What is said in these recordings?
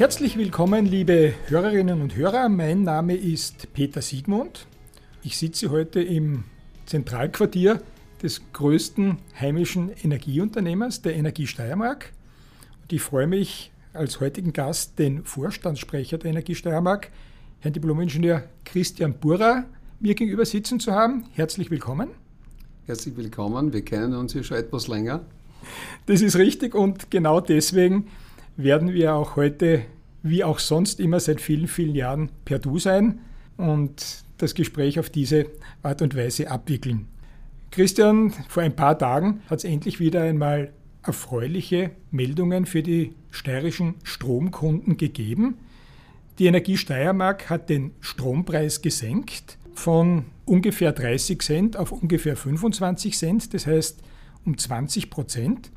Herzlich willkommen, liebe Hörerinnen und Hörer. Mein Name ist Peter Siegmund. Ich sitze heute im Zentralquartier des größten heimischen Energieunternehmers, der Energie Steiermark. Und ich freue mich als heutigen Gast den Vorstandssprecher der Energie Steiermark, Herrn Diplomingenieur Christian Burra, mir gegenüber sitzen zu haben. Herzlich willkommen. Herzlich willkommen. Wir kennen uns ja schon etwas länger. Das ist richtig und genau deswegen werden wir auch heute, wie auch sonst immer seit vielen, vielen Jahren, per Du sein und das Gespräch auf diese Art und Weise abwickeln. Christian, vor ein paar Tagen hat es endlich wieder einmal erfreuliche Meldungen für die steirischen Stromkunden gegeben. Die Energie Steiermark hat den Strompreis gesenkt von ungefähr 30 Cent auf ungefähr 25 Cent, das heißt um 20 Prozent.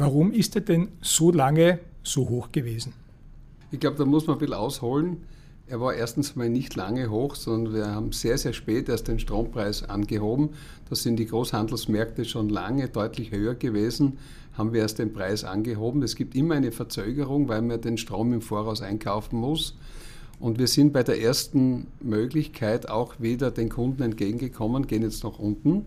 Warum ist er denn so lange so hoch gewesen? Ich glaube, da muss man ein bisschen ausholen. Er war erstens mal nicht lange hoch, sondern wir haben sehr, sehr spät erst den Strompreis angehoben. Da sind die Großhandelsmärkte schon lange deutlich höher gewesen, haben wir erst den Preis angehoben. Es gibt immer eine Verzögerung, weil man den Strom im Voraus einkaufen muss. Und wir sind bei der ersten Möglichkeit auch wieder den Kunden entgegengekommen, gehen jetzt nach unten.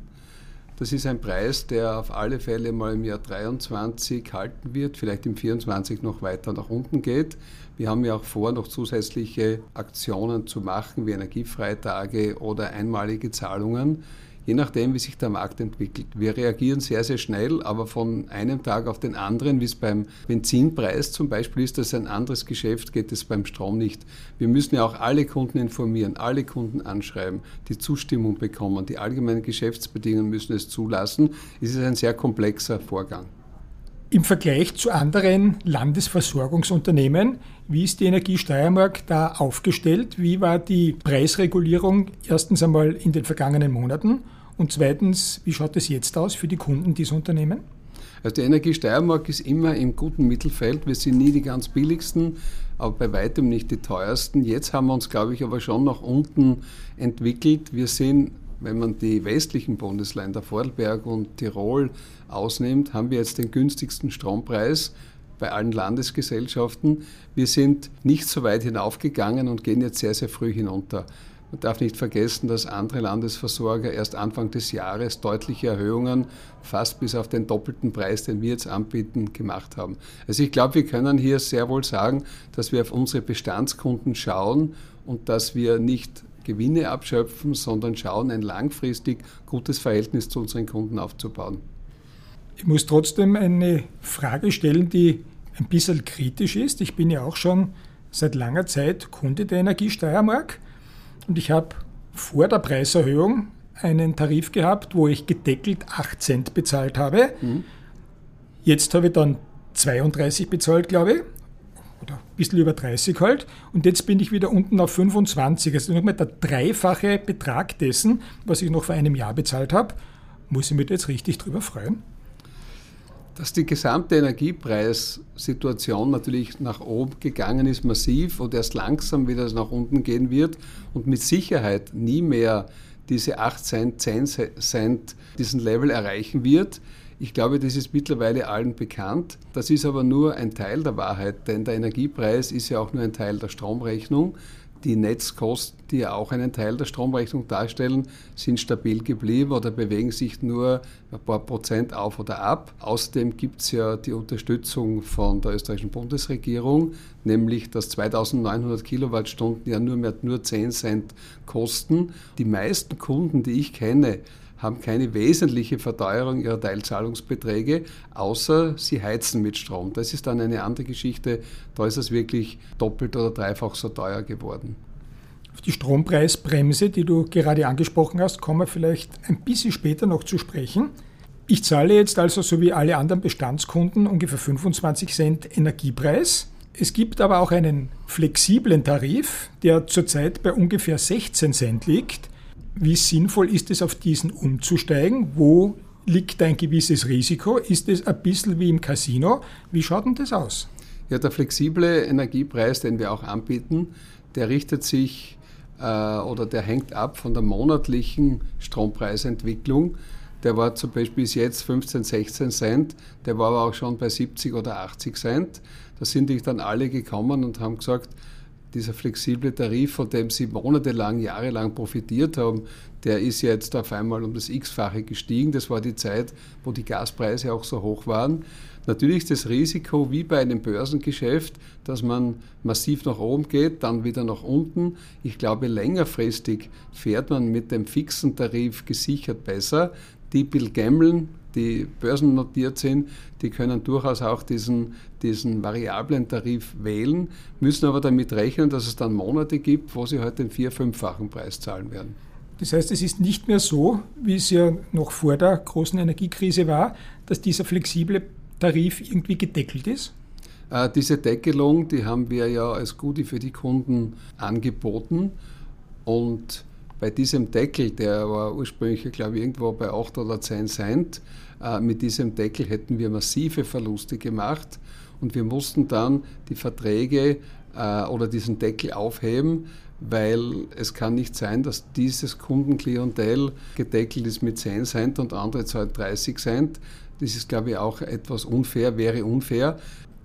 Das ist ein Preis, der auf alle Fälle mal im Jahr 23 halten wird, vielleicht im 24 noch weiter nach unten geht. Wir haben ja auch vor, noch zusätzliche Aktionen zu machen, wie Energiefreitage oder einmalige Zahlungen je nachdem, wie sich der Markt entwickelt. Wir reagieren sehr, sehr schnell, aber von einem Tag auf den anderen, wie es beim Benzinpreis zum Beispiel ist, das ein anderes Geschäft, geht es beim Strom nicht. Wir müssen ja auch alle Kunden informieren, alle Kunden anschreiben, die Zustimmung bekommen, die allgemeinen Geschäftsbedingungen müssen es zulassen. Es ist ein sehr komplexer Vorgang. Im Vergleich zu anderen Landesversorgungsunternehmen, wie ist die Energie Steiermark da aufgestellt? Wie war die Preisregulierung erstens einmal in den vergangenen Monaten und zweitens, wie schaut es jetzt aus für die Kunden dieser Unternehmen? Also die Energie Steiermark ist immer im guten Mittelfeld. Wir sind nie die ganz billigsten, aber bei weitem nicht die teuersten. Jetzt haben wir uns, glaube ich, aber schon nach unten entwickelt. Wir sind wenn man die westlichen Bundesländer Vorarlberg und Tirol ausnimmt, haben wir jetzt den günstigsten Strompreis bei allen Landesgesellschaften. Wir sind nicht so weit hinaufgegangen und gehen jetzt sehr, sehr früh hinunter. Man darf nicht vergessen, dass andere Landesversorger erst Anfang des Jahres deutliche Erhöhungen, fast bis auf den doppelten Preis, den wir jetzt anbieten, gemacht haben. Also ich glaube, wir können hier sehr wohl sagen, dass wir auf unsere Bestandskunden schauen und dass wir nicht Gewinne abschöpfen, sondern schauen, ein langfristig gutes Verhältnis zu unseren Kunden aufzubauen. Ich muss trotzdem eine Frage stellen, die ein bisschen kritisch ist. Ich bin ja auch schon seit langer Zeit Kunde der Energie Steiermark und ich habe vor der Preiserhöhung einen Tarif gehabt, wo ich gedeckelt 8 Cent bezahlt habe. Mhm. Jetzt habe ich dann 32 bezahlt, glaube ich oder ein bisschen über 30 halt. Und jetzt bin ich wieder unten auf 25. Also nochmal der dreifache Betrag dessen, was ich noch vor einem Jahr bezahlt habe. Muss ich mich jetzt richtig drüber freuen? Dass die gesamte Energiepreissituation natürlich nach oben gegangen ist, massiv und erst langsam wieder nach unten gehen wird und mit Sicherheit nie mehr diese 8 Cent, 10 Cent diesen Level erreichen wird, ich glaube, das ist mittlerweile allen bekannt. Das ist aber nur ein Teil der Wahrheit, denn der Energiepreis ist ja auch nur ein Teil der Stromrechnung. Die Netzkosten, die ja auch einen Teil der Stromrechnung darstellen, sind stabil geblieben oder bewegen sich nur ein paar Prozent auf oder ab. Außerdem gibt es ja die Unterstützung von der österreichischen Bundesregierung, nämlich dass 2900 Kilowattstunden ja nur mehr nur 10 Cent kosten. Die meisten Kunden, die ich kenne, haben keine wesentliche Verteuerung ihrer Teilzahlungsbeträge, außer sie heizen mit Strom. Das ist dann eine andere Geschichte. Da ist es wirklich doppelt oder dreifach so teuer geworden. Auf die Strompreisbremse, die du gerade angesprochen hast, kommen wir vielleicht ein bisschen später noch zu sprechen. Ich zahle jetzt also so wie alle anderen Bestandskunden ungefähr 25 Cent Energiepreis. Es gibt aber auch einen flexiblen Tarif, der zurzeit bei ungefähr 16 Cent liegt. Wie sinnvoll ist es, auf diesen umzusteigen? Wo liegt ein gewisses Risiko? Ist es ein bisschen wie im Casino? Wie schaut denn das aus? Ja, der flexible Energiepreis, den wir auch anbieten, der richtet sich äh, oder der hängt ab von der monatlichen Strompreisentwicklung. Der war zum Beispiel bis jetzt 15, 16 Cent, der war aber auch schon bei 70 oder 80 Cent. Da sind die dann alle gekommen und haben gesagt, dieser flexible Tarif, von dem sie monatelang, jahrelang profitiert haben, der ist jetzt auf einmal um das x-fache gestiegen. Das war die Zeit, wo die Gaspreise auch so hoch waren. Natürlich ist das Risiko wie bei einem Börsengeschäft, dass man massiv nach oben geht, dann wieder nach unten. Ich glaube, längerfristig fährt man mit dem fixen Tarif gesichert besser. Die Bill Gammeln, die börsennotiert sind, die können durchaus auch diesen, diesen variablen Tarif wählen, müssen aber damit rechnen, dass es dann Monate gibt, wo sie halt den vier-, fünffachen Preis zahlen werden. Das heißt, es ist nicht mehr so, wie es ja noch vor der großen Energiekrise war, dass dieser flexible Tarif irgendwie gedeckelt ist? Äh, diese Deckelung, die haben wir ja als Goodie für die Kunden angeboten und bei diesem Deckel, der war ursprünglich, glaube ich, irgendwo bei 8 oder 10 Cent, äh, mit diesem Deckel hätten wir massive Verluste gemacht und wir mussten dann die Verträge äh, oder diesen Deckel aufheben, weil es kann nicht sein, dass dieses Kundenklientel gedeckelt ist mit 10 Cent und andere zahlen 30 Cent. Das ist, glaube ich, auch etwas unfair, wäre unfair.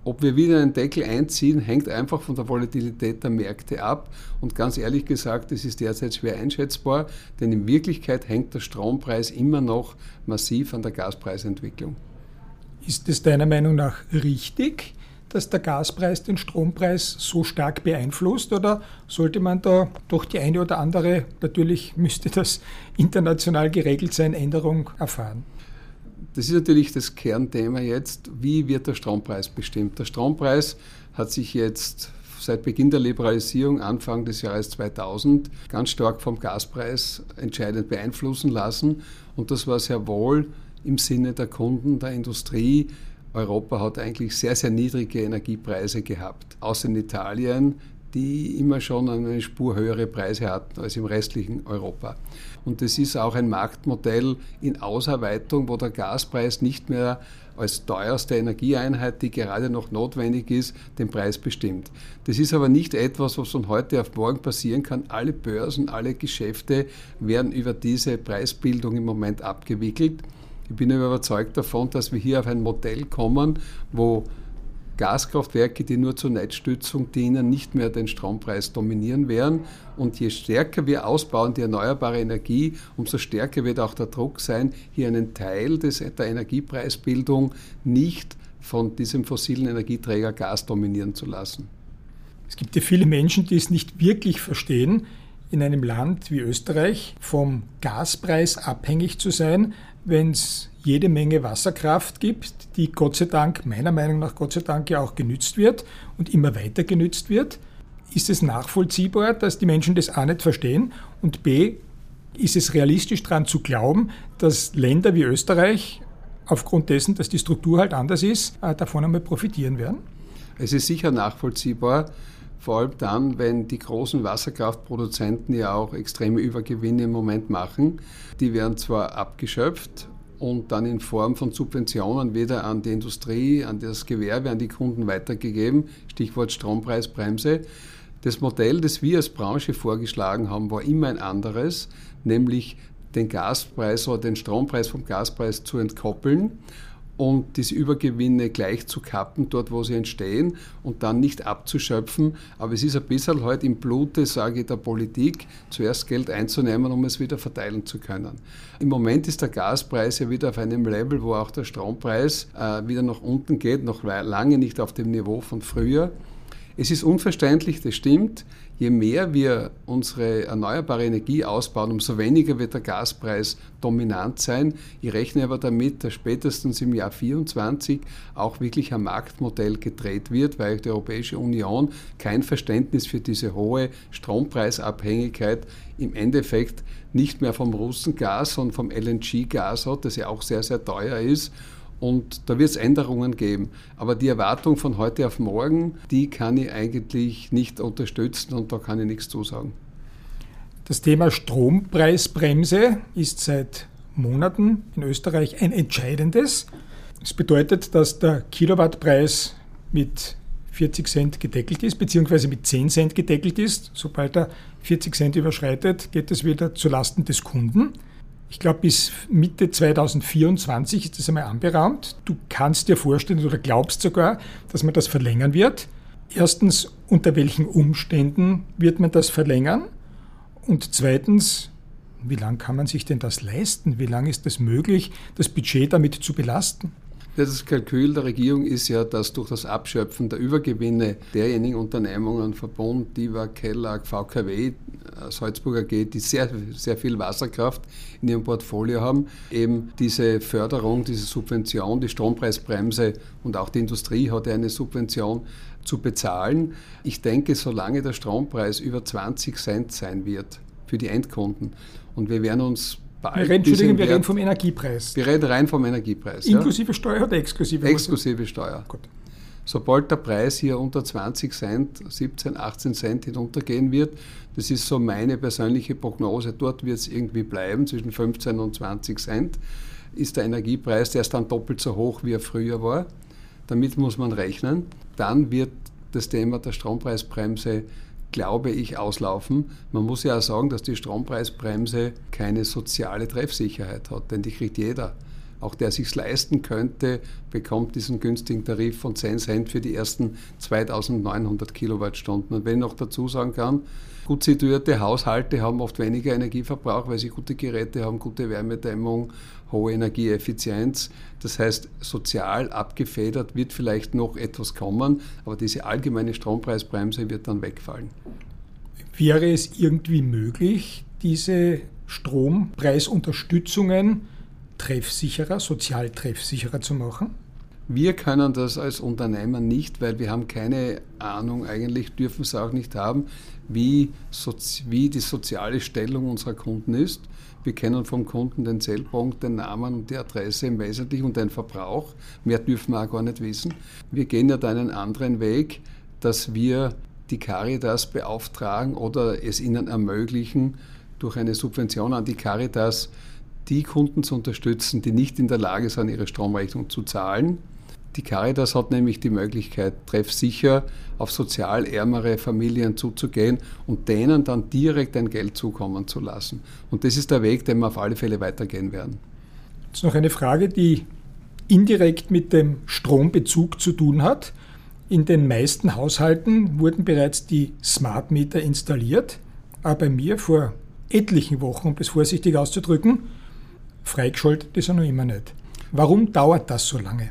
Ob wir wieder einen Deckel einziehen, hängt einfach von der Volatilität der Märkte ab. Und ganz ehrlich gesagt, das ist derzeit schwer einschätzbar, denn in Wirklichkeit hängt der Strompreis immer noch massiv an der Gaspreisentwicklung. Ist es deiner Meinung nach richtig, dass der Gaspreis den Strompreis so stark beeinflusst oder sollte man da doch die eine oder andere, natürlich müsste das international geregelt sein, Änderung erfahren? Das ist natürlich das Kernthema jetzt. Wie wird der Strompreis bestimmt? Der Strompreis hat sich jetzt seit Beginn der Liberalisierung Anfang des Jahres 2000 ganz stark vom Gaspreis entscheidend beeinflussen lassen. Und das war sehr wohl im Sinne der Kunden, der Industrie. Europa hat eigentlich sehr, sehr niedrige Energiepreise gehabt. Außer in Italien, die immer schon eine Spur höhere Preise hatten als im restlichen Europa. Und das ist auch ein Marktmodell in Ausarbeitung, wo der Gaspreis nicht mehr als teuerste Energieeinheit, die gerade noch notwendig ist, den Preis bestimmt. Das ist aber nicht etwas, was von heute auf morgen passieren kann. Alle Börsen, alle Geschäfte werden über diese Preisbildung im Moment abgewickelt. Ich bin überzeugt davon, dass wir hier auf ein Modell kommen, wo Gaskraftwerke, die nur zur Netzstützung dienen, nicht mehr den Strompreis dominieren werden. Und je stärker wir ausbauen die erneuerbare Energie, umso stärker wird auch der Druck sein, hier einen Teil des, der Energiepreisbildung nicht von diesem fossilen Energieträger Gas dominieren zu lassen. Es gibt ja viele Menschen, die es nicht wirklich verstehen, in einem Land wie Österreich vom Gaspreis abhängig zu sein, wenn es jede Menge Wasserkraft gibt, die Gott sei Dank, meiner Meinung nach Gott sei Dank ja auch genützt wird und immer weiter genützt wird, ist es nachvollziehbar, dass die Menschen das A nicht verstehen und B, ist es realistisch daran zu glauben, dass Länder wie Österreich aufgrund dessen, dass die Struktur halt anders ist, äh, davon einmal profitieren werden? Es ist sicher nachvollziehbar, vor allem dann, wenn die großen Wasserkraftproduzenten ja auch extreme Übergewinne im Moment machen. Die werden zwar abgeschöpft und dann in Form von Subventionen wieder an die Industrie, an das Gewerbe, an die Kunden weitergegeben. Stichwort Strompreisbremse. Das Modell, das wir als Branche vorgeschlagen haben, war immer ein anderes, nämlich den Gaspreis oder den Strompreis vom Gaspreis zu entkoppeln und diese Übergewinne gleich zu kappen, dort wo sie entstehen und dann nicht abzuschöpfen. Aber es ist ein bisschen halt im Blute, sage ich, der Politik, zuerst Geld einzunehmen, um es wieder verteilen zu können. Im Moment ist der Gaspreis ja wieder auf einem Level, wo auch der Strompreis äh, wieder nach unten geht, noch lange nicht auf dem Niveau von früher. Es ist unverständlich, das stimmt. Je mehr wir unsere erneuerbare Energie ausbauen, umso weniger wird der Gaspreis dominant sein. Ich rechne aber damit, dass spätestens im Jahr 2024 auch wirklich ein Marktmodell gedreht wird, weil die Europäische Union kein Verständnis für diese hohe Strompreisabhängigkeit im Endeffekt nicht mehr vom Russengas, sondern vom LNG-Gas hat, das ja auch sehr, sehr teuer ist und da wird es Änderungen geben. Aber die Erwartung von heute auf morgen, die kann ich eigentlich nicht unterstützen und da kann ich nichts zusagen. Das Thema Strompreisbremse ist seit Monaten in Österreich ein entscheidendes. Das bedeutet, dass der Kilowattpreis mit 40 Cent gedeckelt ist, beziehungsweise mit 10 Cent gedeckelt ist. Sobald er 40 Cent überschreitet, geht es wieder zulasten des Kunden. Ich glaube, bis Mitte 2024 ist das einmal anberaumt. Du kannst dir vorstellen oder glaubst sogar, dass man das verlängern wird. Erstens, unter welchen Umständen wird man das verlängern? Und zweitens, wie lange kann man sich denn das leisten? Wie lange ist es möglich, das Budget damit zu belasten? Das Kalkül der Regierung ist ja, dass durch das Abschöpfen der Übergewinne derjenigen Unternehmungen, Verbund, DIVA, Kellag, VKW, äh, Salzburger AG, die sehr, sehr viel Wasserkraft in ihrem Portfolio haben, eben diese Förderung, diese Subvention, die Strompreisbremse und auch die Industrie hat ja eine Subvention zu bezahlen. Ich denke, solange der Strompreis über 20 Cent sein wird für die Endkunden und wir werden uns wir reden, Entschuldigung, wir reden vom Energiepreis. Wir reden rein vom Energiepreis. Inklusive ja? Steuer oder exklusive? Exklusive Steuer. Gut. Sobald der Preis hier unter 20 Cent, 17, 18 Cent hinuntergehen wird, das ist so meine persönliche Prognose, dort wird es irgendwie bleiben, zwischen 15 und 20 Cent, ist der Energiepreis, der ist dann doppelt so hoch, wie er früher war. Damit muss man rechnen. Dann wird das Thema der Strompreisbremse glaube ich, auslaufen. Man muss ja auch sagen, dass die Strompreisbremse keine soziale Treffsicherheit hat, denn die kriegt jeder. Auch der sich leisten könnte, bekommt diesen günstigen Tarif von 10 Cent für die ersten 2900 Kilowattstunden. Und wenn ich noch dazu sagen kann, gut situierte Haushalte haben oft weniger Energieverbrauch, weil sie gute Geräte haben, gute Wärmedämmung, hohe Energieeffizienz. Das heißt, sozial abgefedert wird vielleicht noch etwas kommen, aber diese allgemeine Strompreisbremse wird dann wegfallen. Wäre es irgendwie möglich, diese Strompreisunterstützungen treffsicherer, sozial treffsicherer zu machen? Wir können das als Unternehmer nicht, weil wir haben keine Ahnung, eigentlich dürfen es auch nicht haben, wie, wie die soziale Stellung unserer Kunden ist. Wir kennen vom Kunden den Zellpunkt, den Namen und die Adresse im Wesentlichen und den Verbrauch. Mehr dürfen wir auch gar nicht wissen. Wir gehen ja da einen anderen Weg, dass wir die Caritas beauftragen oder es ihnen ermöglichen, durch eine Subvention an die Caritas die Kunden zu unterstützen, die nicht in der Lage sind, ihre Stromrechnung zu zahlen. Die Caritas hat nämlich die Möglichkeit, treffsicher auf sozial ärmere Familien zuzugehen und denen dann direkt ein Geld zukommen zu lassen. Und das ist der Weg, den wir auf alle Fälle weitergehen werden. Jetzt noch eine Frage, die indirekt mit dem Strombezug zu tun hat. In den meisten Haushalten wurden bereits die Smart Meter installiert, aber bei mir vor etlichen Wochen, um es vorsichtig auszudrücken, freigeschaltet ist er noch immer nicht. Warum dauert das so lange?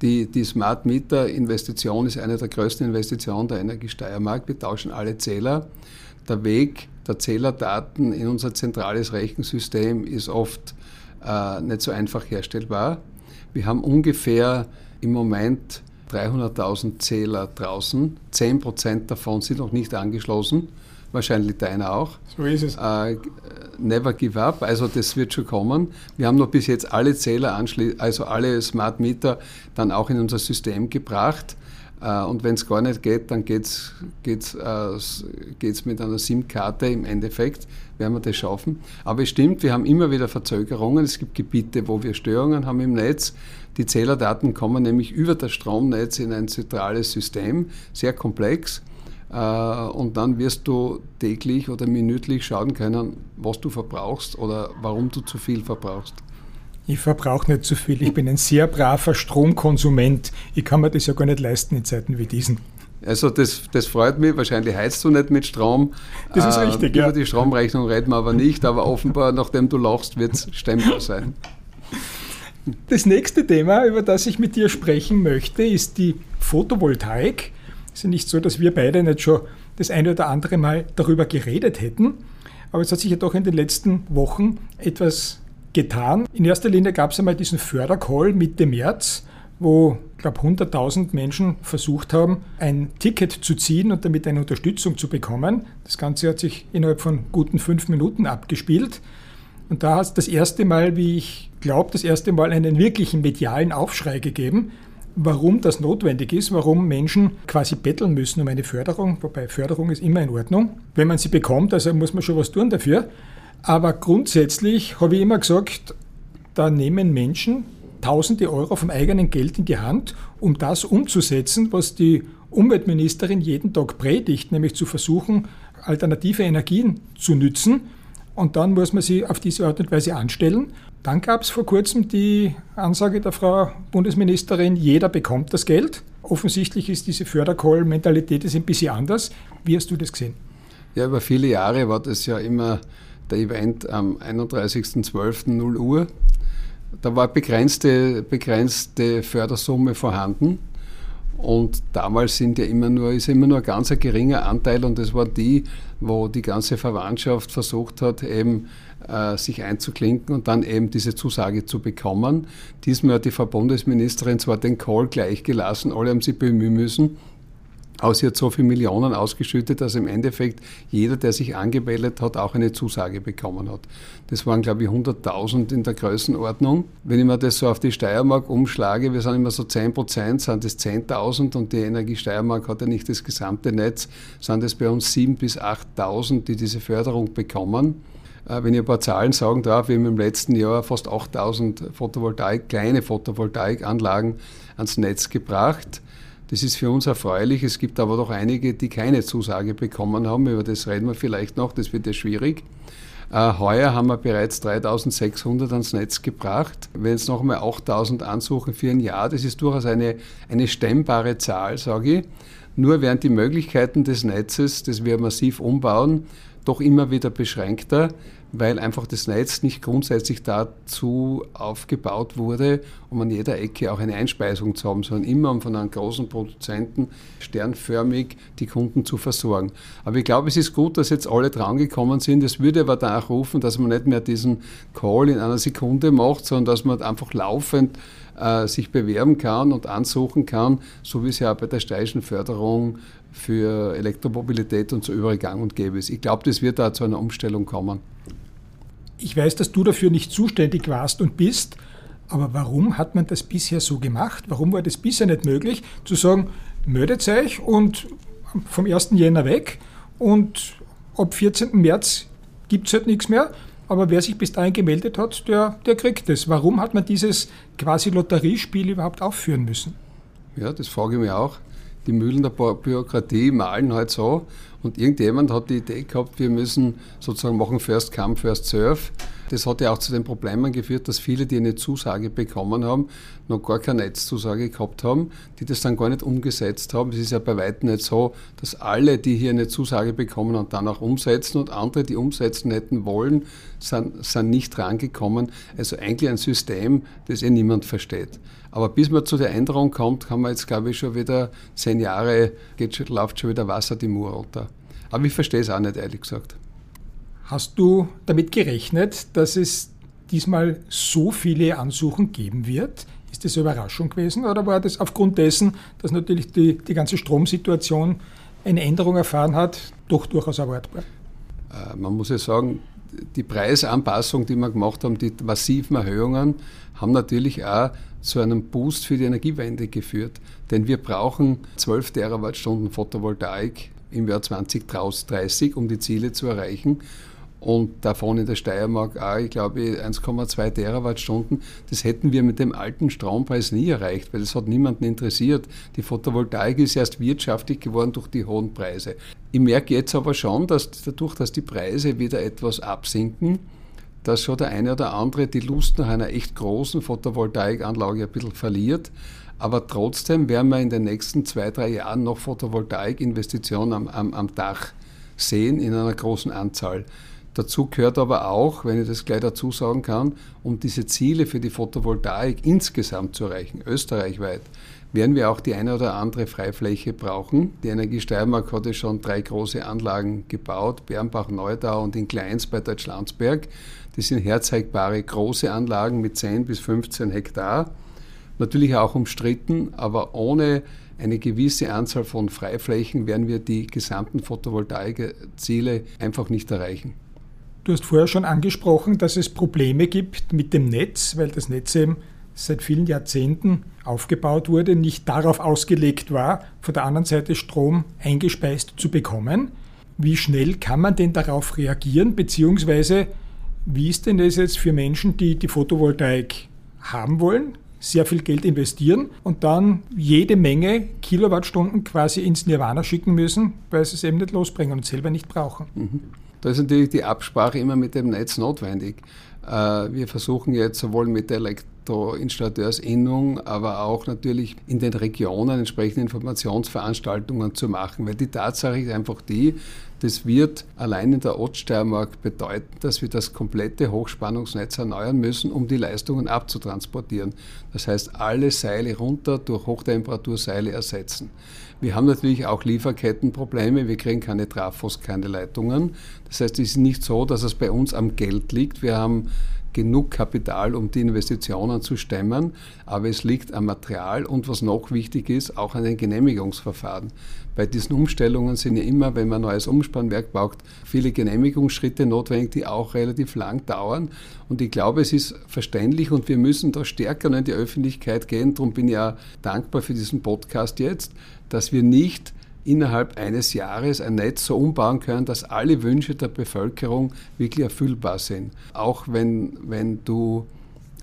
Die, die Smart Meter Investition ist eine der größten Investitionen der Energiesteiermark. Wir tauschen alle Zähler. Der Weg der Zählerdaten in unser zentrales Rechensystem ist oft äh, nicht so einfach herstellbar. Wir haben ungefähr im Moment 300.000 Zähler draußen. 10% davon sind noch nicht angeschlossen wahrscheinlich deiner auch. So ist es. Äh, never give up, also das wird schon kommen. Wir haben noch bis jetzt alle Zähler, also alle Smart Meter dann auch in unser System gebracht. Äh, und wenn es gar nicht geht, dann geht es geht's, äh, geht's mit einer SIM-Karte im Endeffekt, werden wir das schaffen. Aber es stimmt, wir haben immer wieder Verzögerungen. Es gibt Gebiete, wo wir Störungen haben im Netz. Die Zählerdaten kommen nämlich über das Stromnetz in ein zentrales System, sehr komplex. Äh, und dann wirst du täglich oder minütlich schauen können, was du verbrauchst oder warum du zu viel verbrauchst. Ich verbrauche nicht zu viel. Ich bin ein sehr braver Stromkonsument. Ich kann mir das ja gar nicht leisten in Zeiten wie diesen. Also das, das freut mich. Wahrscheinlich heizt du nicht mit Strom. Das ist äh, richtig, Über ja. die Stromrechnung reden wir aber nicht, aber offenbar, nachdem du lachst, wird es stemmbar sein. Das nächste Thema, über das ich mit dir sprechen möchte, ist die Photovoltaik. Es ist ja nicht so, dass wir beide nicht schon das eine oder andere Mal darüber geredet hätten. Aber es hat sich ja doch in den letzten Wochen etwas getan. In erster Linie gab es einmal diesen Fördercall Mitte März, wo, ich glaube, 100.000 Menschen versucht haben, ein Ticket zu ziehen und damit eine Unterstützung zu bekommen. Das Ganze hat sich innerhalb von guten fünf Minuten abgespielt. Und da hat es das erste Mal, wie ich glaube, das erste Mal einen wirklichen medialen Aufschrei gegeben, warum das notwendig ist, warum Menschen quasi betteln müssen um eine Förderung, wobei Förderung ist immer in Ordnung. Wenn man sie bekommt, also muss man schon was tun dafür. Aber grundsätzlich habe ich immer gesagt, da nehmen Menschen tausende Euro vom eigenen Geld in die Hand, um das umzusetzen, was die Umweltministerin jeden Tag predigt, nämlich zu versuchen, alternative Energien zu nützen. Und dann muss man sie auf diese Art und Weise anstellen. Dann gab es vor kurzem die Ansage der Frau Bundesministerin, jeder bekommt das Geld. Offensichtlich ist diese Fördercall-Mentalität ein bisschen anders. Wie hast du das gesehen? Ja, über viele Jahre war das ja immer der Event am 31.12.0 Uhr. Da war begrenzte, begrenzte Fördersumme vorhanden. Und damals sind ja immer nur, ist immer nur ein ganz geringer Anteil und das war die, wo die ganze Verwandtschaft versucht hat, eben äh, sich einzuklinken und dann eben diese Zusage zu bekommen. Diesmal hat die Frau Bundesministerin zwar den Call gleich gelassen, alle haben sich bemühen müssen, aber sie hat so viele Millionen ausgeschüttet, dass im Endeffekt jeder, der sich angemeldet hat, auch eine Zusage bekommen hat. Das waren, glaube ich, 100.000 in der Größenordnung. Wenn ich mir das so auf die Steiermark umschlage, wir sind immer so 10 Prozent, sind das 10.000 und die Energie Steiermark hat ja nicht das gesamte Netz, sind es bei uns 7.000 bis 8.000, die diese Förderung bekommen. Äh, wenn ich ein paar Zahlen sagen darf, wir haben im letzten Jahr fast 8000 Photovoltaik, kleine Photovoltaikanlagen ans Netz gebracht. Das ist für uns erfreulich. Es gibt aber doch einige, die keine Zusage bekommen haben. Über das reden wir vielleicht noch. Das wird ja schwierig. Äh, heuer haben wir bereits 3600 ans Netz gebracht. Wenn es nochmal 8000 ansuchen für ein Jahr, das ist durchaus eine, eine stemmbare Zahl, sage ich. Nur werden die Möglichkeiten des Netzes, das wir massiv umbauen, doch immer wieder beschränkter weil einfach das Netz nicht grundsätzlich dazu aufgebaut wurde, um an jeder Ecke auch eine Einspeisung zu haben, sondern immer um von einem großen Produzenten sternförmig die Kunden zu versorgen. Aber ich glaube, es ist gut, dass jetzt alle drangekommen sind. Es würde aber danach rufen, dass man nicht mehr diesen Call in einer Sekunde macht, sondern dass man einfach laufend äh, sich bewerben kann und ansuchen kann, so wie es ja bei der steirischen Förderung für Elektromobilität und so überall gang und gäbe ist. Ich glaube, das wird da zu einer Umstellung kommen. Ich weiß, dass du dafür nicht zuständig warst und bist, aber warum hat man das bisher so gemacht? Warum war das bisher nicht möglich, zu sagen, meldet euch und vom 1. Jänner weg und ab 14. März gibt es halt nichts mehr, aber wer sich bis dahin gemeldet hat, der, der kriegt es. Warum hat man dieses quasi Lotteriespiel überhaupt aufführen müssen? Ja, das frage ich mich auch. Die Mühlen der Bürokratie malen halt so und irgendjemand hat die Idee gehabt, wir müssen sozusagen machen First Come, First Serve. Das hat ja auch zu den Problemen geführt, dass viele, die eine Zusage bekommen haben, noch gar keine Netzzusage gehabt haben, die das dann gar nicht umgesetzt haben. Es ist ja bei weitem nicht so, dass alle, die hier eine Zusage bekommen und dann auch umsetzen und andere, die umsetzen hätten wollen, sind, sind nicht rangekommen. Also eigentlich ein System, das eh niemand versteht. Aber bis man zu der Änderung kommt, haben wir jetzt, glaube ich, schon wieder zehn Jahre, geht läuft schon wieder Wasser die Mur runter. Aber ich verstehe es auch nicht, ehrlich gesagt. Hast du damit gerechnet, dass es diesmal so viele Ansuchen geben wird? Ist das eine Überraschung gewesen oder war das aufgrund dessen, dass natürlich die, die ganze Stromsituation eine Änderung erfahren hat, doch durchaus erwartbar? Äh, man muss ja sagen, die Preisanpassung, die wir gemacht haben, die massiven Erhöhungen, haben natürlich auch zu einem Boost für die Energiewende geführt. Denn wir brauchen 12 Terawattstunden Photovoltaik im Jahr 2030, um die Ziele zu erreichen. Und davon in der Steiermark auch, ich glaube, 1,2 Terawattstunden. Das hätten wir mit dem alten Strompreis nie erreicht, weil das hat niemanden interessiert. Die Photovoltaik ist erst wirtschaftlich geworden durch die hohen Preise. Ich merke jetzt aber schon, dass dadurch, dass die Preise wieder etwas absinken, dass schon der eine oder andere die Lust nach einer echt großen Photovoltaikanlage ein bisschen verliert. Aber trotzdem werden wir in den nächsten zwei, drei Jahren noch Photovoltaikinvestitionen am, am, am Dach sehen in einer großen Anzahl. Dazu gehört aber auch, wenn ich das gleich dazu sagen kann, um diese Ziele für die Photovoltaik insgesamt zu erreichen, österreichweit, werden wir auch die eine oder andere Freifläche brauchen. Die Energie Steiermark hat ja schon drei große Anlagen gebaut, Bernbach, Neudau und in Kleins bei Deutschlandsberg. Das sind herzeigbare große Anlagen mit 10 bis 15 Hektar. Natürlich auch umstritten, aber ohne eine gewisse Anzahl von Freiflächen werden wir die gesamten Photovoltaikziele einfach nicht erreichen. Du hast vorher schon angesprochen, dass es Probleme gibt mit dem Netz, weil das Netz eben seit vielen Jahrzehnten aufgebaut wurde, nicht darauf ausgelegt war, von der anderen Seite Strom eingespeist zu bekommen. Wie schnell kann man denn darauf reagieren, beziehungsweise wie ist denn das jetzt für Menschen, die die Photovoltaik haben wollen, sehr viel Geld investieren und dann jede Menge Kilowattstunden quasi ins Nirvana schicken müssen, weil sie es eben nicht losbringen und selber nicht brauchen? Mhm. Da ist natürlich die Absprache immer mit dem Netz notwendig. Äh, wir versuchen jetzt sowohl mit der Elektroinstalleursinnung, aber auch natürlich in den Regionen entsprechende Informationsveranstaltungen zu machen, weil die Tatsache ist einfach die, das wird allein in der Oststeiermark bedeuten, dass wir das komplette Hochspannungsnetz erneuern müssen, um die Leistungen abzutransportieren. Das heißt, alle Seile runter durch Hochtemperaturseile ersetzen. Wir haben natürlich auch Lieferkettenprobleme. Wir kriegen keine Trafos, keine Leitungen. Das heißt, es ist nicht so, dass es bei uns am Geld liegt. Wir haben genug Kapital, um die Investitionen zu stemmen, aber es liegt am Material und was noch wichtig ist, auch an den Genehmigungsverfahren. Bei diesen Umstellungen sind ja immer, wenn man ein neues Umspannwerk baut, viele Genehmigungsschritte notwendig, die auch relativ lang dauern. Und ich glaube, es ist verständlich und wir müssen da stärker in die Öffentlichkeit gehen. Darum bin ich ja dankbar für diesen Podcast jetzt, dass wir nicht innerhalb eines Jahres ein Netz so umbauen können, dass alle Wünsche der Bevölkerung wirklich erfüllbar sind. Auch wenn, wenn du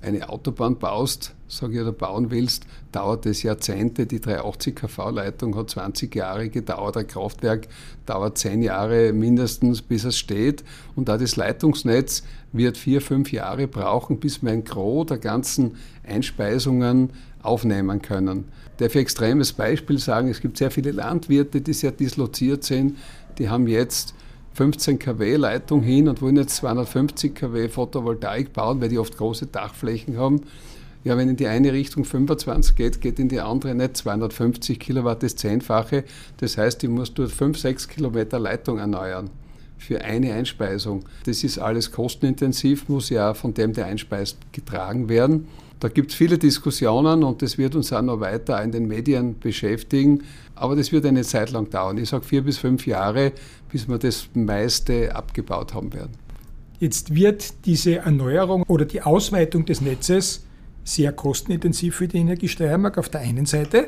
eine Autobahn baust, sage ich, oder bauen willst, dauert es Jahrzehnte. Die 380 kV-Leitung hat 20 Jahre gedauert, ein Kraftwerk dauert 10 Jahre mindestens, bis es steht. Und da das Leitungsnetz wird vier, fünf Jahre brauchen, bis wir ein Gros der ganzen Einspeisungen aufnehmen können. Darf ich extremes Beispiel sagen, es gibt sehr viele Landwirte, die sehr disloziert sind, die haben jetzt 15 kW Leitung hin und wollen jetzt 250 kW Photovoltaik bauen, weil die oft große Dachflächen haben. Ja, wenn in die eine Richtung 25 geht, geht in die andere nicht 250 Kilowatt, das Zehnfache. Das heißt, ich muss dort 5, 6 Kilometer Leitung erneuern für eine Einspeisung. Das ist alles kostenintensiv, muss ja von dem, der einspeist, getragen werden. Da gibt es viele Diskussionen und das wird uns auch noch weiter in den Medien beschäftigen. Aber das wird eine Zeit lang dauern. Ich sage vier bis fünf Jahre, bis wir das meiste abgebaut haben werden. Jetzt wird diese Erneuerung oder die Ausweitung des Netzes sehr kostenintensiv für die Energie Steiermark auf der einen Seite.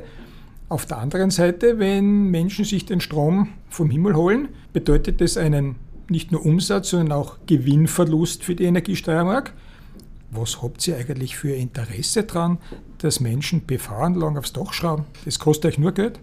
Auf der anderen Seite, wenn Menschen sich den Strom vom Himmel holen, bedeutet das einen nicht nur Umsatz, sondern auch Gewinnverlust für die Energie Steiermark. Was habt ihr eigentlich für Interesse daran, dass Menschen PV-Anlagen aufs Dach schrauben? Das kostet euch nur Geld?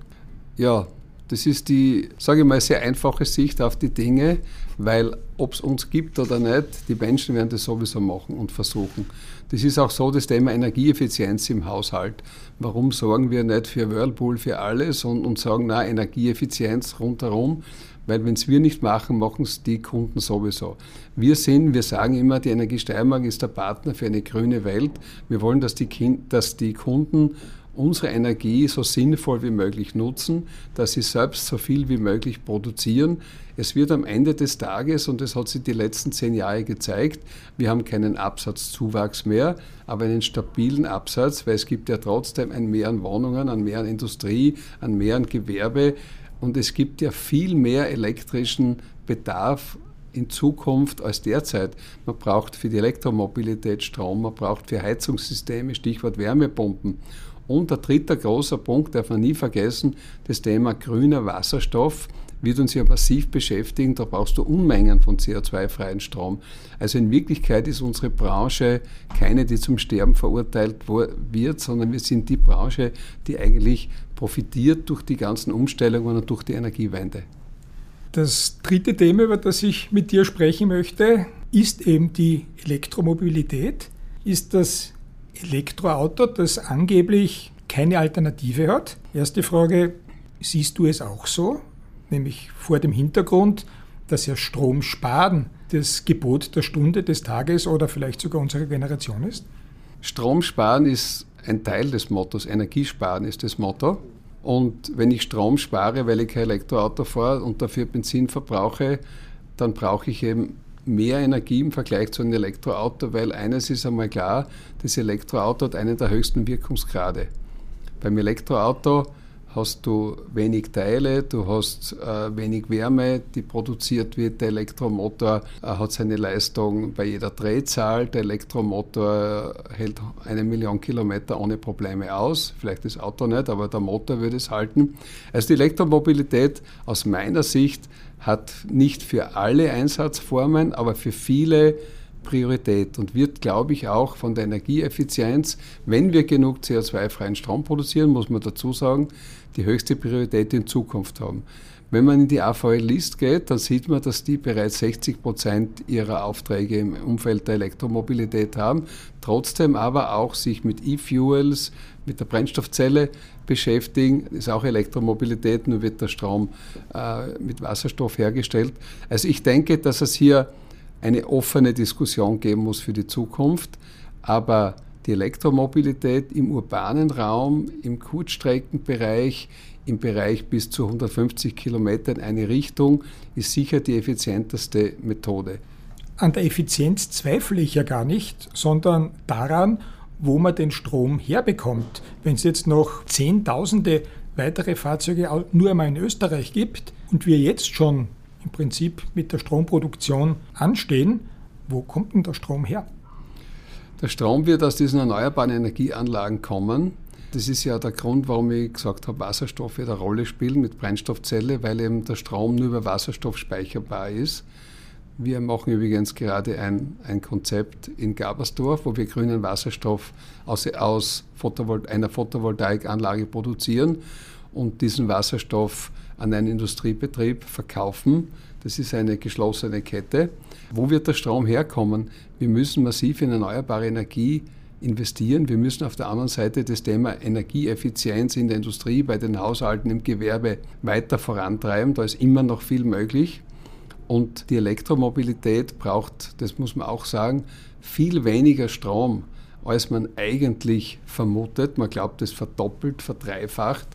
Ja, das ist die, sage ich mal, sehr einfache Sicht auf die Dinge, weil ob es uns gibt oder nicht, die Menschen werden das sowieso machen und versuchen. Das ist auch so das Thema Energieeffizienz im Haushalt. Warum sorgen wir nicht für Whirlpool für alles und, und sagen, na, Energieeffizienz rundherum? Weil wenn es wir nicht machen, machen es die Kunden sowieso. Wir sind, wir sagen immer, die Energie Steiermark ist der Partner für eine grüne Welt. Wir wollen, dass die, kind, dass die Kunden unsere Energie so sinnvoll wie möglich nutzen, dass sie selbst so viel wie möglich produzieren. Es wird am Ende des Tages, und das hat sich die letzten zehn Jahre gezeigt, wir haben keinen Absatzzuwachs mehr, aber einen stabilen Absatz, weil es gibt ja trotzdem ein Mehr an Wohnungen, an mehr an Industrie, an mehr an Gewerbe. Und es gibt ja viel mehr elektrischen Bedarf in Zukunft als derzeit. Man braucht für die Elektromobilität Strom, man braucht für Heizungssysteme, Stichwort Wärmepumpen. Und der dritte große Punkt darf man nie vergessen, das Thema grüner Wasserstoff wird uns ja massiv beschäftigen. Da brauchst du Unmengen von CO2-freien Strom. Also in Wirklichkeit ist unsere Branche keine, die zum Sterben verurteilt wird, sondern wir sind die Branche, die eigentlich profitiert durch die ganzen Umstellungen und durch die Energiewende. Das dritte Thema, über das ich mit dir sprechen möchte, ist eben die Elektromobilität. Ist das Elektroauto, das angeblich keine Alternative hat? Erste Frage, siehst du es auch so? nämlich vor dem Hintergrund, dass ja Strom sparen das Gebot der Stunde, des Tages oder vielleicht sogar unserer Generation ist? Strom sparen ist ein Teil des Mottos, Energiesparen ist das Motto. Und wenn ich Strom spare, weil ich kein Elektroauto fahre und dafür Benzin verbrauche, dann brauche ich eben mehr Energie im Vergleich zu einem Elektroauto, weil eines ist einmal klar, das Elektroauto hat einen der höchsten Wirkungsgrade. Beim Elektroauto hast du wenig Teile, du hast äh, wenig Wärme, die produziert wird. Der Elektromotor äh, hat seine Leistung bei jeder Drehzahl. Der Elektromotor hält eine Million Kilometer ohne Probleme aus. Vielleicht das Auto nicht, aber der Motor würde es halten. Also die Elektromobilität aus meiner Sicht hat nicht für alle Einsatzformen, aber für viele Priorität und wird, glaube ich, auch von der Energieeffizienz, wenn wir genug CO2-freien Strom produzieren, muss man dazu sagen, die höchste Priorität in Zukunft haben. Wenn man in die AVL-List geht, dann sieht man, dass die bereits 60 Prozent ihrer Aufträge im Umfeld der Elektromobilität haben, trotzdem aber auch sich mit E-Fuels, mit der Brennstoffzelle beschäftigen. Das ist auch Elektromobilität, nur wird der Strom äh, mit Wasserstoff hergestellt. Also ich denke, dass es hier eine offene Diskussion geben muss für die Zukunft. Aber die Elektromobilität im urbanen Raum, im Kurzstreckenbereich, im Bereich bis zu 150 Kilometer in eine Richtung, ist sicher die effizienteste Methode. An der Effizienz zweifle ich ja gar nicht, sondern daran, wo man den Strom herbekommt. Wenn es jetzt noch Zehntausende weitere Fahrzeuge nur einmal in Österreich gibt und wir jetzt schon im Prinzip mit der Stromproduktion anstehen, wo kommt denn der Strom her? Der Strom wird aus diesen erneuerbaren Energieanlagen kommen. Das ist ja der Grund, warum ich gesagt habe, Wasserstoff wird eine Rolle spielen mit Brennstoffzelle, weil eben der Strom nur über Wasserstoff speicherbar ist. Wir machen übrigens gerade ein, ein Konzept in Gabersdorf, wo wir grünen Wasserstoff aus, aus Photovol einer Photovoltaikanlage produzieren und diesen Wasserstoff an einen Industriebetrieb verkaufen. Das ist eine geschlossene Kette. Wo wird der Strom herkommen? Wir müssen massiv in erneuerbare Energie investieren. Wir müssen auf der anderen Seite das Thema Energieeffizienz in der Industrie, bei den Haushalten, im Gewerbe weiter vorantreiben. Da ist immer noch viel möglich. Und die Elektromobilität braucht, das muss man auch sagen, viel weniger Strom, als man eigentlich vermutet. Man glaubt, es verdoppelt, verdreifacht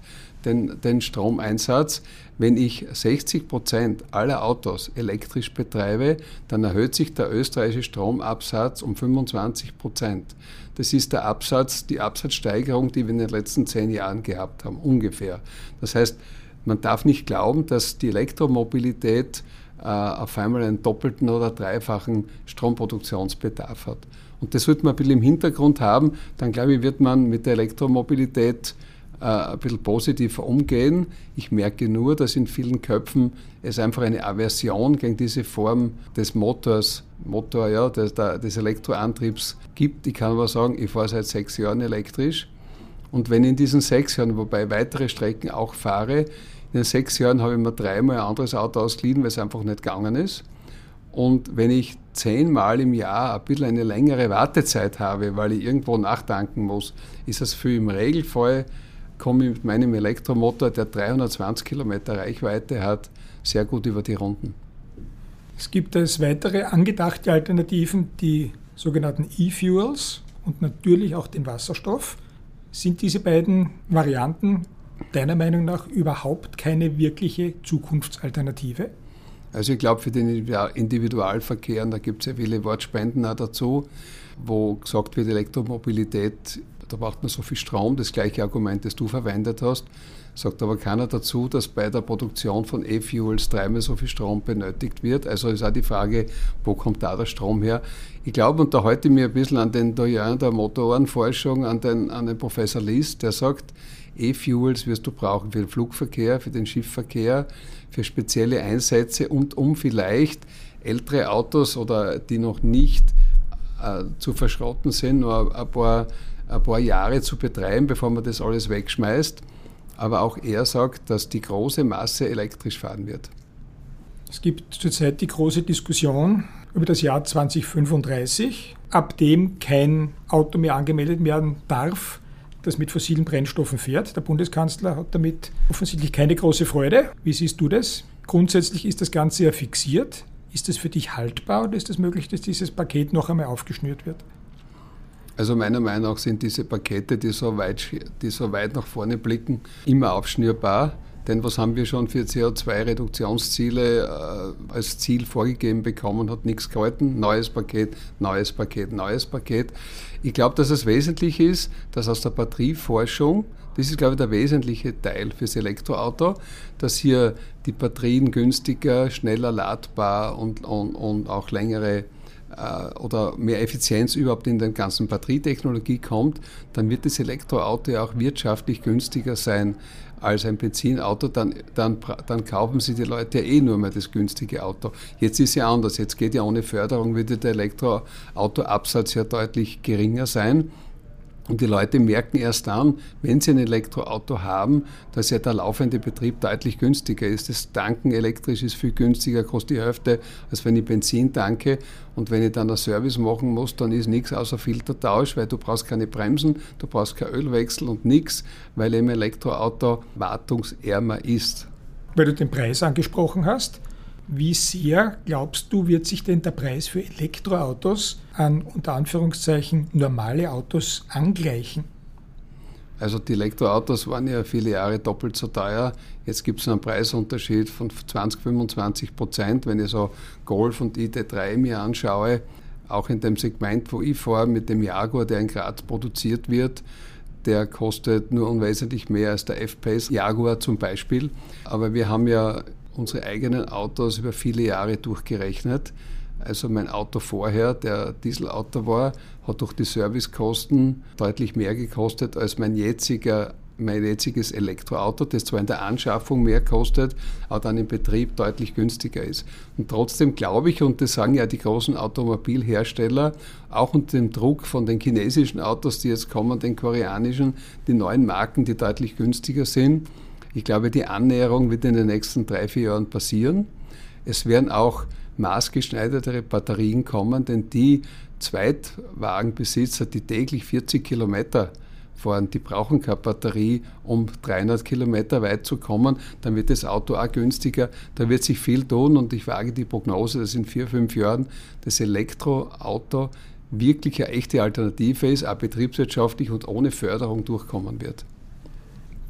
den, den Stromeinsatz. Wenn ich 60 Prozent aller Autos elektrisch betreibe, dann erhöht sich der österreichische Stromabsatz um 25 Prozent. Das ist der Absatz, die Absatzsteigerung, die wir in den letzten zehn Jahren gehabt haben, ungefähr. Das heißt, man darf nicht glauben, dass die Elektromobilität auf einmal einen doppelten oder dreifachen Stromproduktionsbedarf hat. Und das wird man ein bisschen im Hintergrund haben. Dann glaube ich, wird man mit der Elektromobilität äh, ein bisschen positiver umgehen. Ich merke nur, dass in vielen Köpfen es einfach eine Aversion gegen diese Form des Motors, Motor, ja, des, des Elektroantriebs gibt. Ich kann aber sagen, ich fahre seit sechs Jahren elektrisch. Und wenn in diesen sechs Jahren, wobei weitere Strecken auch fahre, in den sechs Jahren habe ich mir dreimal ein anderes Auto ausgeliehen, weil es einfach nicht gegangen ist. Und wenn ich zehnmal im Jahr ein bisschen eine längere Wartezeit habe, weil ich irgendwo nachtanken muss, ist das für im Regelfall komme ich mit meinem Elektromotor, der 320 Kilometer Reichweite hat, sehr gut über die Runden. Es gibt als weitere angedachte Alternativen die sogenannten E-Fuels und natürlich auch den Wasserstoff. Sind diese beiden Varianten deiner Meinung nach überhaupt keine wirkliche Zukunftsalternative? Also ich glaube für den Individualverkehr, und da gibt es ja viele Wortspenden auch dazu, wo gesagt wird, Elektromobilität da braucht man so viel Strom, das gleiche Argument, das du verwendet hast. Sagt aber keiner dazu, dass bei der Produktion von E-Fuels dreimal so viel Strom benötigt wird. Also ist auch die Frage, wo kommt da der Strom her? Ich glaube, und da halte ich mir ein bisschen an den Doyen der Motorenforschung, an den, an den Professor List, der sagt, E-Fuels wirst du brauchen für den Flugverkehr, für den Schiffverkehr, für spezielle Einsätze und um vielleicht ältere Autos oder die noch nicht äh, zu verschrotten sind, nur ein paar ein paar Jahre zu betreiben, bevor man das alles wegschmeißt. Aber auch er sagt, dass die große Masse elektrisch fahren wird. Es gibt zurzeit die große Diskussion über das Jahr 2035, ab dem kein Auto mehr angemeldet werden darf, das mit fossilen Brennstoffen fährt. Der Bundeskanzler hat damit offensichtlich keine große Freude. Wie siehst du das? Grundsätzlich ist das Ganze ja fixiert. Ist es für dich haltbar oder ist es möglich, dass dieses Paket noch einmal aufgeschnürt wird? Also meiner Meinung nach sind diese Pakete, die so weit, die so weit nach vorne blicken, immer aufschnürbar. Denn was haben wir schon für CO2-Reduktionsziele äh, als Ziel vorgegeben bekommen, hat nichts gehalten. Neues Paket, neues Paket, neues Paket. Ich glaube, dass es wesentlich ist, dass aus der Batterieforschung, das ist, glaube ich, der wesentliche Teil fürs Elektroauto, dass hier die Batterien günstiger, schneller ladbar und, und, und auch längere äh, oder mehr Effizienz überhaupt in der ganzen Batterietechnologie kommt, dann wird das Elektroauto ja auch wirtschaftlich günstiger sein als ein Benzinauto, dann, dann, dann kaufen sie die Leute eh nur mehr das günstige Auto. Jetzt ist ja anders. Jetzt geht ja ohne Förderung, würde der Elektroautoabsatz ja deutlich geringer sein. Und die Leute merken erst dann, wenn sie ein Elektroauto haben, dass ja der laufende Betrieb deutlich günstiger ist. Das Tanken elektrisch ist viel günstiger, kostet die Hälfte, als wenn ich Benzin tanke. Und wenn ich dann einen Service machen muss, dann ist nichts außer Filtertausch, weil du brauchst keine Bremsen, du brauchst kein Ölwechsel und nichts, weil eben Elektroauto wartungsärmer ist. Weil du den Preis angesprochen hast, wie sehr, glaubst du, wird sich denn der Preis für Elektroautos an unter Anführungszeichen normale Autos angleichen? Also die Elektroautos waren ja viele Jahre doppelt so teuer. Jetzt gibt es einen Preisunterschied von 20, 25 Prozent. Wenn ich so Golf und ID3 mir anschaue, auch in dem Segment, wo ich fahre, mit dem Jaguar, der in Graz produziert wird, der kostet nur unwesentlich mehr als der F-Pace Jaguar zum Beispiel. Aber wir haben ja unsere eigenen Autos über viele Jahre durchgerechnet. Also mein Auto vorher, der Dieselauto war, hat durch die Servicekosten deutlich mehr gekostet als mein jetziger mein jetziges Elektroauto, das zwar in der Anschaffung mehr kostet, aber dann im Betrieb deutlich günstiger ist. Und trotzdem glaube ich, und das sagen ja die großen Automobilhersteller, auch unter dem Druck von den chinesischen Autos, die jetzt kommen, den koreanischen, die neuen Marken, die deutlich günstiger sind, ich glaube, die Annäherung wird in den nächsten drei, vier Jahren passieren. Es werden auch maßgeschneidertere Batterien kommen, denn die Zweitwagenbesitzer, die täglich 40 Kilometer fahren, die brauchen keine Batterie, um 300 Kilometer weit zu kommen. Dann wird das Auto auch günstiger. Da wird sich viel tun und ich wage die Prognose, dass in vier, fünf Jahren das Elektroauto wirklich eine echte Alternative ist, auch betriebswirtschaftlich und ohne Förderung durchkommen wird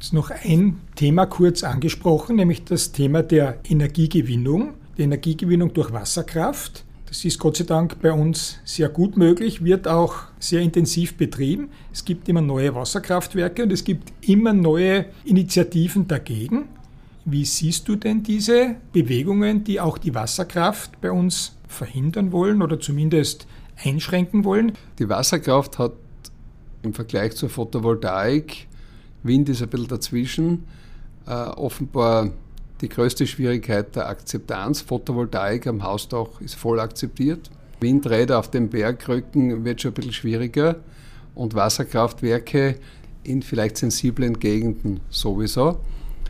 ist noch ein Thema kurz angesprochen, nämlich das Thema der Energiegewinnung. Die Energiegewinnung durch Wasserkraft. Das ist Gott sei Dank bei uns sehr gut möglich, wird auch sehr intensiv betrieben. Es gibt immer neue Wasserkraftwerke und es gibt immer neue Initiativen dagegen. Wie siehst du denn diese Bewegungen, die auch die Wasserkraft bei uns verhindern wollen oder zumindest einschränken wollen? Die Wasserkraft hat im Vergleich zur Photovoltaik Wind ist ein bisschen dazwischen. Äh, offenbar die größte Schwierigkeit der Akzeptanz. Photovoltaik am Hausdach ist voll akzeptiert. Windräder auf den Bergrücken wird schon ein bisschen schwieriger. Und Wasserkraftwerke in vielleicht sensiblen Gegenden sowieso.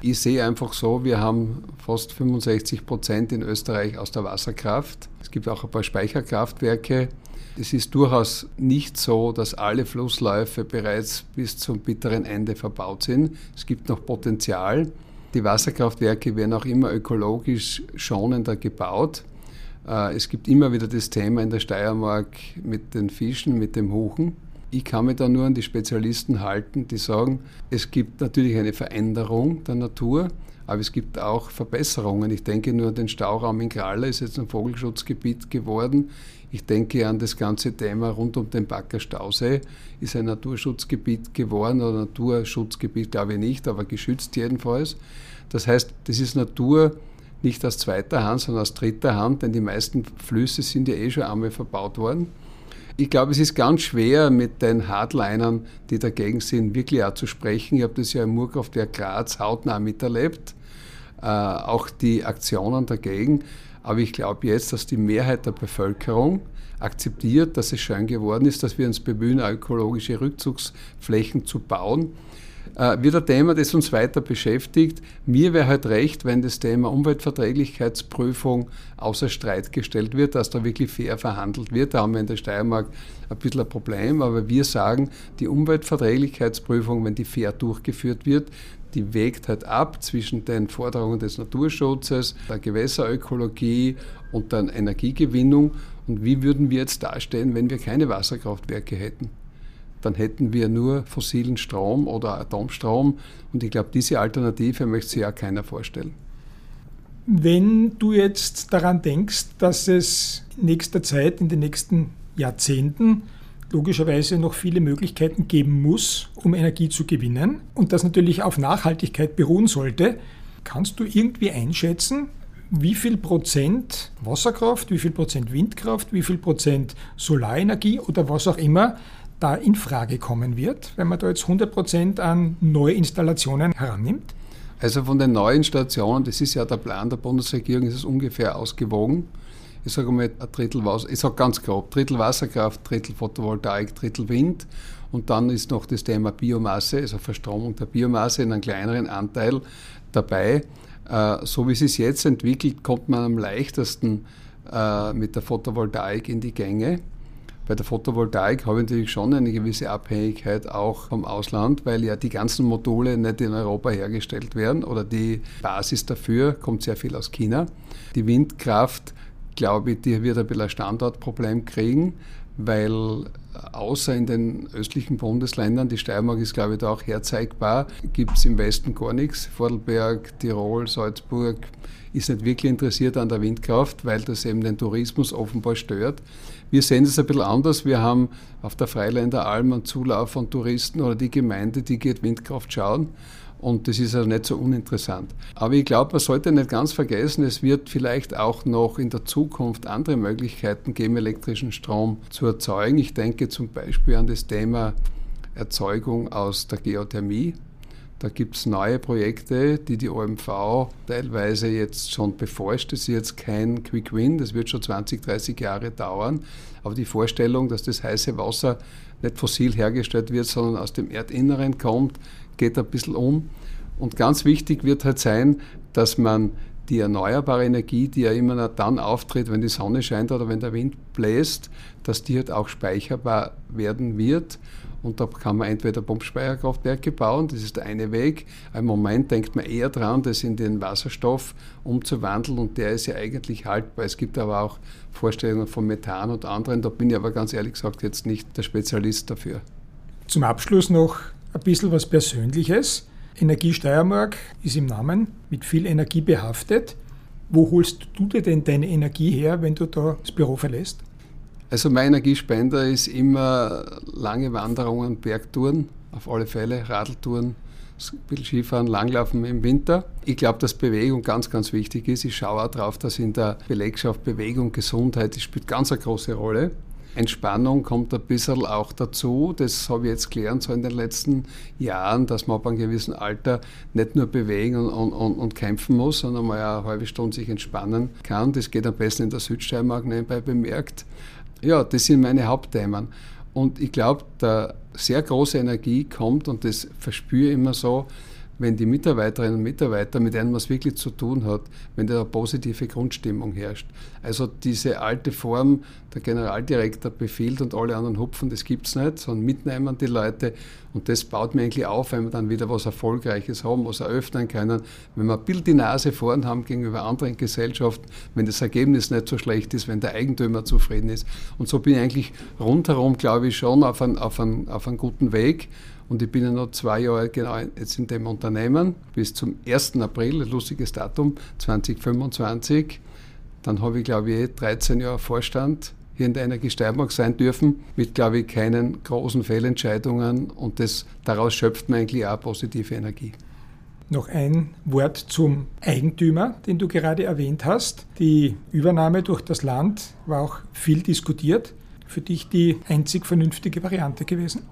Ich sehe einfach so, wir haben fast 65 Prozent in Österreich aus der Wasserkraft. Es gibt auch ein paar Speicherkraftwerke. Es ist durchaus nicht so, dass alle Flussläufe bereits bis zum bitteren Ende verbaut sind. Es gibt noch Potenzial. Die Wasserkraftwerke werden auch immer ökologisch schonender gebaut. Äh, es gibt immer wieder das Thema in der Steiermark mit den Fischen, mit dem Huchen. Ich kann mich da nur an die Spezialisten halten, die sagen, es gibt natürlich eine Veränderung der Natur, aber es gibt auch Verbesserungen. Ich denke nur an den Stauraum in Kralle, ist jetzt ein Vogelschutzgebiet geworden. Ich denke an das ganze Thema rund um den Backer Stausee, ist ein Naturschutzgebiet geworden oder Naturschutzgebiet glaube ich nicht, aber geschützt jedenfalls. Das heißt, das ist Natur nicht aus zweiter Hand, sondern aus dritter Hand, denn die meisten Flüsse sind ja eh schon einmal verbaut worden. Ich glaube, es ist ganz schwer mit den Hardlinern, die dagegen sind, wirklich auch zu sprechen. Ich habe das ja im Murkraftwerk Graz hautnah miterlebt, äh, auch die Aktionen dagegen. Aber ich glaube jetzt, dass die Mehrheit der Bevölkerung akzeptiert, dass es schön geworden ist, dass wir uns bemühen, ökologische Rückzugsflächen zu bauen. Äh, wird ein Thema, das uns weiter beschäftigt. Mir wäre halt recht, wenn das Thema Umweltverträglichkeitsprüfung außer Streit gestellt wird, dass da wirklich fair verhandelt wird. Da haben wir in der Steiermark ein bisschen ein Problem, aber wir sagen, die Umweltverträglichkeitsprüfung, wenn die fair durchgeführt wird, die wägt halt ab zwischen den Forderungen des Naturschutzes, der Gewässerökologie und der Energiegewinnung. Und wie würden wir jetzt dastehen, wenn wir keine Wasserkraftwerke hätten? Dann hätten wir nur fossilen Strom oder Atomstrom. Und ich glaube, diese Alternative möchte sich ja keiner vorstellen. Wenn du jetzt daran denkst, dass es in nächster Zeit, in den nächsten Jahrzehnten, logischerweise noch viele Möglichkeiten geben muss, um Energie zu gewinnen und das natürlich auf Nachhaltigkeit beruhen sollte, kannst du irgendwie einschätzen, wie viel Prozent Wasserkraft, wie viel Prozent Windkraft, wie viel Prozent Solarenergie oder was auch immer da in Frage kommen wird, wenn man da jetzt 100 Prozent an Neuinstallationen herannimmt? Also von den neuen Stationen, das ist ja der Plan der Bundesregierung, ist es ungefähr ausgewogen. Ich sage mal ein Drittel Wasser, ich sage ganz grob, Drittel Wasserkraft, Drittel Photovoltaik, Drittel Wind. Und dann ist noch das Thema Biomasse, also Verstromung der Biomasse in einem kleineren Anteil dabei. Äh, so wie es sich jetzt entwickelt, kommt man am leichtesten äh, mit der Photovoltaik in die Gänge. Bei der Photovoltaik habe ich natürlich schon eine gewisse Abhängigkeit auch vom Ausland, weil ja die ganzen Module nicht in Europa hergestellt werden oder die Basis dafür kommt sehr viel aus China. Die Windkraft, glaube ich, die wird ein bisschen ein Standortproblem kriegen, weil außer in den östlichen Bundesländern, die Steiermark ist, glaube ich, da auch herzeigbar, gibt es im Westen gar nichts. Vordelberg, Tirol, Salzburg ist nicht wirklich interessiert an der Windkraft, weil das eben den Tourismus offenbar stört. Wir sehen es ein bisschen anders. Wir haben auf der Freiländer Alm einen Zulauf von Touristen oder die Gemeinde, die geht Windkraft schauen. Und das ist also nicht so uninteressant. Aber ich glaube, man sollte nicht ganz vergessen, es wird vielleicht auch noch in der Zukunft andere Möglichkeiten geben, elektrischen Strom zu erzeugen. Ich denke zum Beispiel an das Thema Erzeugung aus der Geothermie. Da gibt es neue Projekte, die die OMV teilweise jetzt schon beforscht. Das ist jetzt kein Quick Win, das wird schon 20, 30 Jahre dauern. Aber die Vorstellung, dass das heiße Wasser nicht fossil hergestellt wird, sondern aus dem Erdinneren kommt, geht ein bisschen um. Und ganz wichtig wird halt sein, dass man die erneuerbare Energie, die ja immer dann auftritt, wenn die Sonne scheint oder wenn der Wind bläst, dass die halt auch speicherbar werden wird. Und da kann man entweder Pumpspeicherkraftwerke bauen, das ist der eine Weg. Im Moment denkt man eher daran, das in den Wasserstoff umzuwandeln und der ist ja eigentlich haltbar. Es gibt aber auch Vorstellungen von Methan und anderen, da bin ich aber ganz ehrlich gesagt jetzt nicht der Spezialist dafür. Zum Abschluss noch ein bisschen was Persönliches. Energie Steiermark ist im Namen mit viel Energie behaftet. Wo holst du dir denn deine Energie her, wenn du da das Büro verlässt? Also mein Energiespender ist immer lange Wanderungen, Bergtouren, auf alle Fälle, Radeltouren, ein bisschen Skifahren, Langlaufen im Winter. Ich glaube, dass Bewegung ganz, ganz wichtig ist. Ich schaue auch darauf, dass in der Belegschaft Bewegung, Gesundheit, das spielt ganz eine große Rolle. Entspannung kommt ein bisschen auch dazu. Das habe ich jetzt gelernt so in den letzten Jahren, dass man ab einem gewissen Alter nicht nur bewegen und, und, und kämpfen muss, sondern mal eine halbe Stunde sich entspannen kann. Das geht am besten in der Südsteiermark nebenbei bemerkt. Ja, das sind meine Hauptthemen. Und ich glaube, da sehr große Energie kommt, und das verspüre ich immer so, wenn die Mitarbeiterinnen und Mitarbeiter, mit denen man es wirklich zu tun hat, wenn da eine positive Grundstimmung herrscht. Also diese alte Form, der Generaldirektor befiehlt und alle anderen hupfen, das gibt es nicht, sondern mitnehmen die Leute und das baut mir eigentlich auf, wenn wir dann wieder was Erfolgreiches haben, was eröffnen können. Wenn wir ein Bild die Nase vorn haben gegenüber anderen Gesellschaften, wenn das Ergebnis nicht so schlecht ist, wenn der Eigentümer zufrieden ist. Und so bin ich eigentlich rundherum, glaube ich, schon auf, ein, auf, ein, auf einen guten Weg. Und ich bin ja noch zwei Jahre genau jetzt in dem Unternehmen, bis zum 1. April, ein lustiges Datum, 2025. Dann habe ich, glaube ich, 13 Jahre Vorstand hier in der Energie Steiermark sein dürfen, mit, glaube ich, keinen großen Fehlentscheidungen. Und das, daraus schöpft man eigentlich auch positive Energie. Noch ein Wort zum Eigentümer, den du gerade erwähnt hast. Die Übernahme durch das Land war auch viel diskutiert. Für dich die einzig vernünftige Variante gewesen?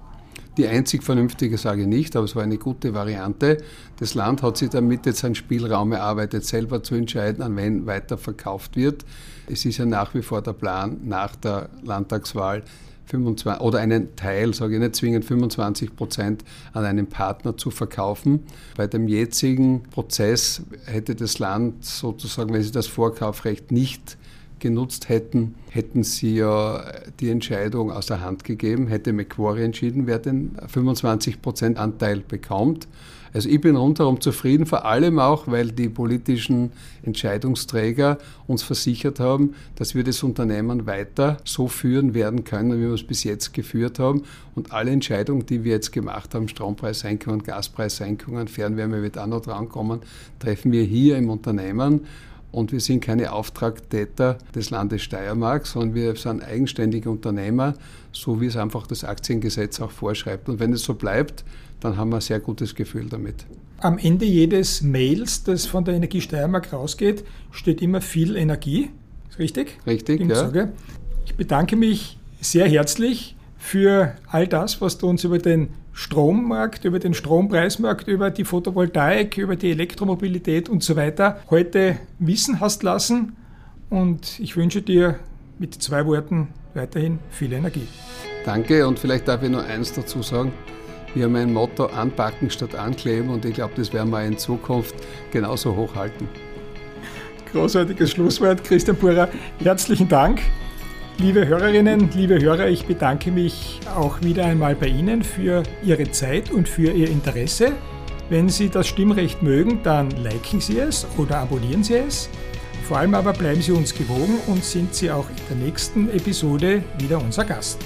Die einzig vernünftige sage ich nicht, aber es war eine gute Variante. Das Land hat sich damit jetzt einen Spielraum erarbeitet, selber zu entscheiden, an wen weiter verkauft wird. Es ist ja nach wie vor der Plan, nach der Landtagswahl 25, oder einen Teil, sage ich nicht zwingend 25 Prozent, an einen Partner zu verkaufen. Bei dem jetzigen Prozess hätte das Land sozusagen, wenn sie das Vorkaufrecht nicht genutzt hätten, hätten sie ja die Entscheidung aus der Hand gegeben, hätte Macquarie entschieden, wer den 25% Anteil bekommt. Also ich bin rundherum zufrieden, vor allem auch, weil die politischen Entscheidungsträger uns versichert haben, dass wir das Unternehmen weiter so führen werden können, wie wir es bis jetzt geführt haben. Und alle Entscheidungen, die wir jetzt gemacht haben, Strompreissenkungen, Gaspreissenkungen, Fernwärme wird auch noch drankommen, treffen wir hier im Unternehmen. Und wir sind keine Auftragtäter des Landes Steiermark, sondern wir sind eigenständige Unternehmer, so wie es einfach das Aktiengesetz auch vorschreibt. Und wenn es so bleibt, dann haben wir ein sehr gutes Gefühl damit. Am Ende jedes Mails, das von der Energie Steiermark rausgeht, steht immer viel Energie. Ist richtig? Richtig, ja. Ich bedanke mich sehr herzlich für all das, was du uns über den Strommarkt, über den Strompreismarkt, über die Photovoltaik, über die Elektromobilität und so weiter heute wissen hast lassen. Und ich wünsche dir mit zwei Worten weiterhin viel Energie. Danke und vielleicht darf ich nur eins dazu sagen. Wir haben ein Motto anpacken statt ankleben und ich glaube, das werden wir in Zukunft genauso hochhalten. Großartiges Schlusswort, Christian Purer. Herzlichen Dank. Liebe Hörerinnen, liebe Hörer, ich bedanke mich auch wieder einmal bei Ihnen für Ihre Zeit und für Ihr Interesse. Wenn Sie das Stimmrecht mögen, dann liken Sie es oder abonnieren Sie es. Vor allem aber bleiben Sie uns gewogen und sind Sie auch in der nächsten Episode wieder unser Gast.